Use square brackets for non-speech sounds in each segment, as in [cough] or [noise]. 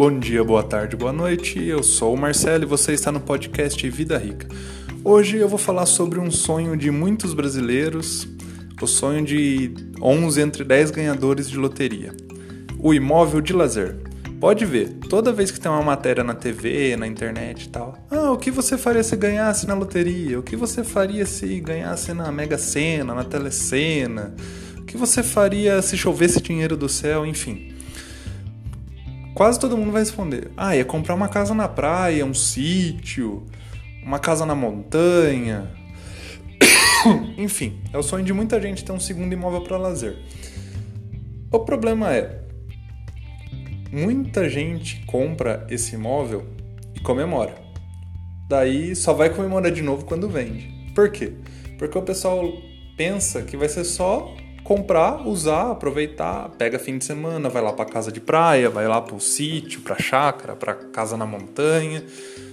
Bom dia, boa tarde, boa noite. Eu sou o Marcelo e você está no podcast Vida Rica. Hoje eu vou falar sobre um sonho de muitos brasileiros, o sonho de 11 entre 10 ganhadores de loteria: o imóvel de lazer. Pode ver, toda vez que tem uma matéria na TV, na internet e tal, ah, o que você faria se ganhasse na loteria? O que você faria se ganhasse na Mega Sena, na Telecena? O que você faria se chovesse dinheiro do céu? Enfim. Quase todo mundo vai responder: ah, ia comprar uma casa na praia, um sítio, uma casa na montanha. [coughs] Enfim, é o sonho de muita gente ter um segundo imóvel para lazer. O problema é, muita gente compra esse imóvel e comemora. Daí só vai comemorar de novo quando vende. Por quê? Porque o pessoal pensa que vai ser só comprar, usar, aproveitar, pega fim de semana, vai lá para casa de praia, vai lá para o sítio, para chácara, para casa na montanha,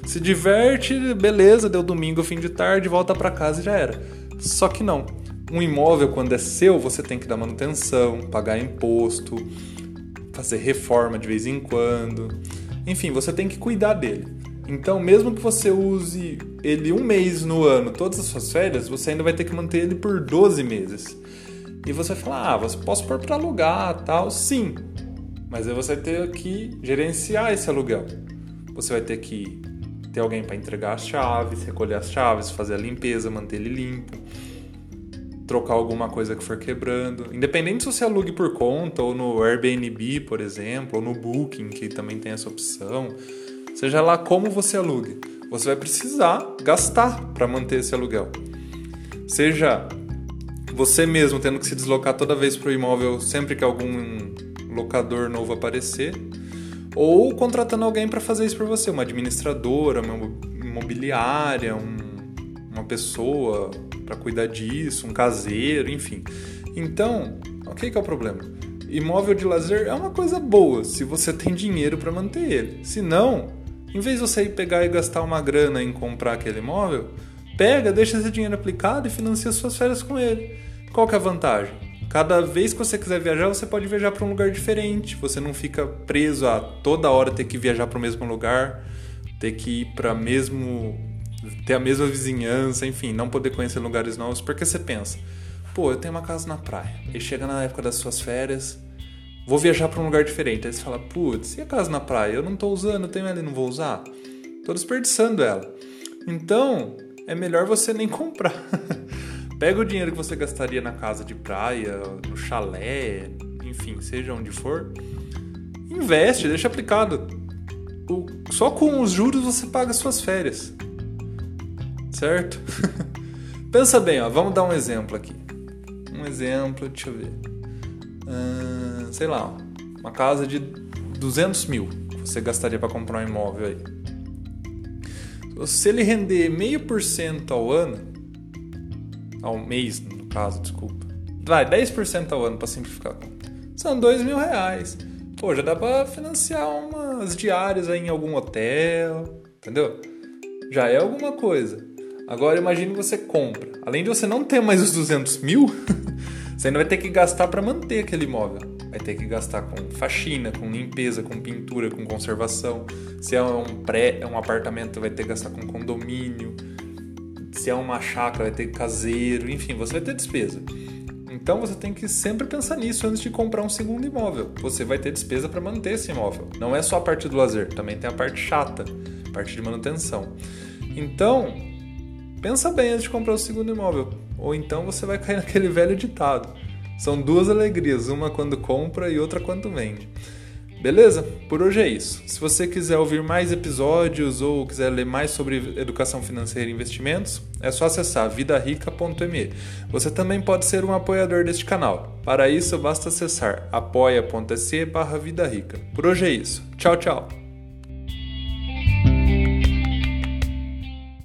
se diverte, beleza, deu domingo, fim de tarde, volta para casa e já era. Só que não. Um imóvel quando é seu, você tem que dar manutenção, pagar imposto, fazer reforma de vez em quando. Enfim, você tem que cuidar dele. Então, mesmo que você use ele um mês no ano, todas as suas férias, você ainda vai ter que manter ele por 12 meses. E você fala, ah, você posso pôr para alugar, tal, sim. Mas aí você vai ter que gerenciar esse aluguel. Você vai ter que ter alguém para entregar as chaves, recolher as chaves, fazer a limpeza, manter ele limpo trocar alguma coisa que for quebrando. Independente se você alugue por conta, ou no Airbnb, por exemplo, ou no Booking, que também tem essa opção. Seja lá como você alugue, você vai precisar gastar para manter esse aluguel. Seja você mesmo tendo que se deslocar toda vez para o imóvel sempre que algum locador novo aparecer, ou contratando alguém para fazer isso por você, uma administradora, uma imobiliária, um, uma pessoa para cuidar disso, um caseiro, enfim. Então, o que, é o problema? Imóvel de lazer é uma coisa boa se você tem dinheiro para manter ele. Se não, em vez de você ir pegar e gastar uma grana em comprar aquele imóvel, pega, deixa esse dinheiro aplicado e financia suas férias com ele. Qual que é a vantagem? Cada vez que você quiser viajar, você pode viajar para um lugar diferente. Você não fica preso a toda hora ter que viajar para o mesmo lugar, ter que ir para mesmo ter a mesma vizinhança, enfim, não poder conhecer lugares novos, porque você pensa, pô, eu tenho uma casa na praia, e chega na época das suas férias, vou viajar para um lugar diferente, aí você fala, putz, e a casa na praia? Eu não tô usando, eu tenho ela e não vou usar? Tô desperdiçando ela. Então, é melhor você nem [laughs] comprar. Pega o dinheiro que você gastaria na casa de praia, no chalé, enfim, seja onde for, investe, deixa aplicado. O, só com os juros você paga suas férias certo? [laughs] Pensa bem, ó, vamos dar um exemplo aqui. Um exemplo, deixa eu ver. Sei lá, uma casa de 200 mil você gastaria para comprar um imóvel aí. Se ele render meio por cento ao ano, ao mês, no caso, desculpa. Vai, 10% ao ano para simplificar. São 2 mil reais. Pô, já dá para financiar umas diárias aí em algum hotel, entendeu? Já é alguma coisa. Agora imagine você compra. Além de você não ter mais os 200 mil, [laughs] você ainda vai ter que gastar para manter aquele imóvel. Vai ter que gastar com faxina, com limpeza, com pintura, com conservação. Se é um pré, é um apartamento, vai ter que gastar com condomínio. Se é uma chácara, vai ter caseiro. Enfim, você vai ter despesa. Então você tem que sempre pensar nisso antes de comprar um segundo imóvel. Você vai ter despesa para manter esse imóvel. Não é só a parte do lazer, também tem a parte chata, a parte de manutenção. Então, Pensa bem antes de comprar o segundo imóvel, ou então você vai cair [laughs] naquele velho ditado. São duas alegrias, uma quando compra e outra quando vende. Beleza? Por hoje é isso. Se você quiser ouvir mais episódios ou quiser ler mais sobre educação financeira e investimentos, é só acessar vidarica.me. Você também pode ser um apoiador deste canal. Para isso, basta acessar apoia.se barra Vida Rica. Por hoje é isso. Tchau, tchau!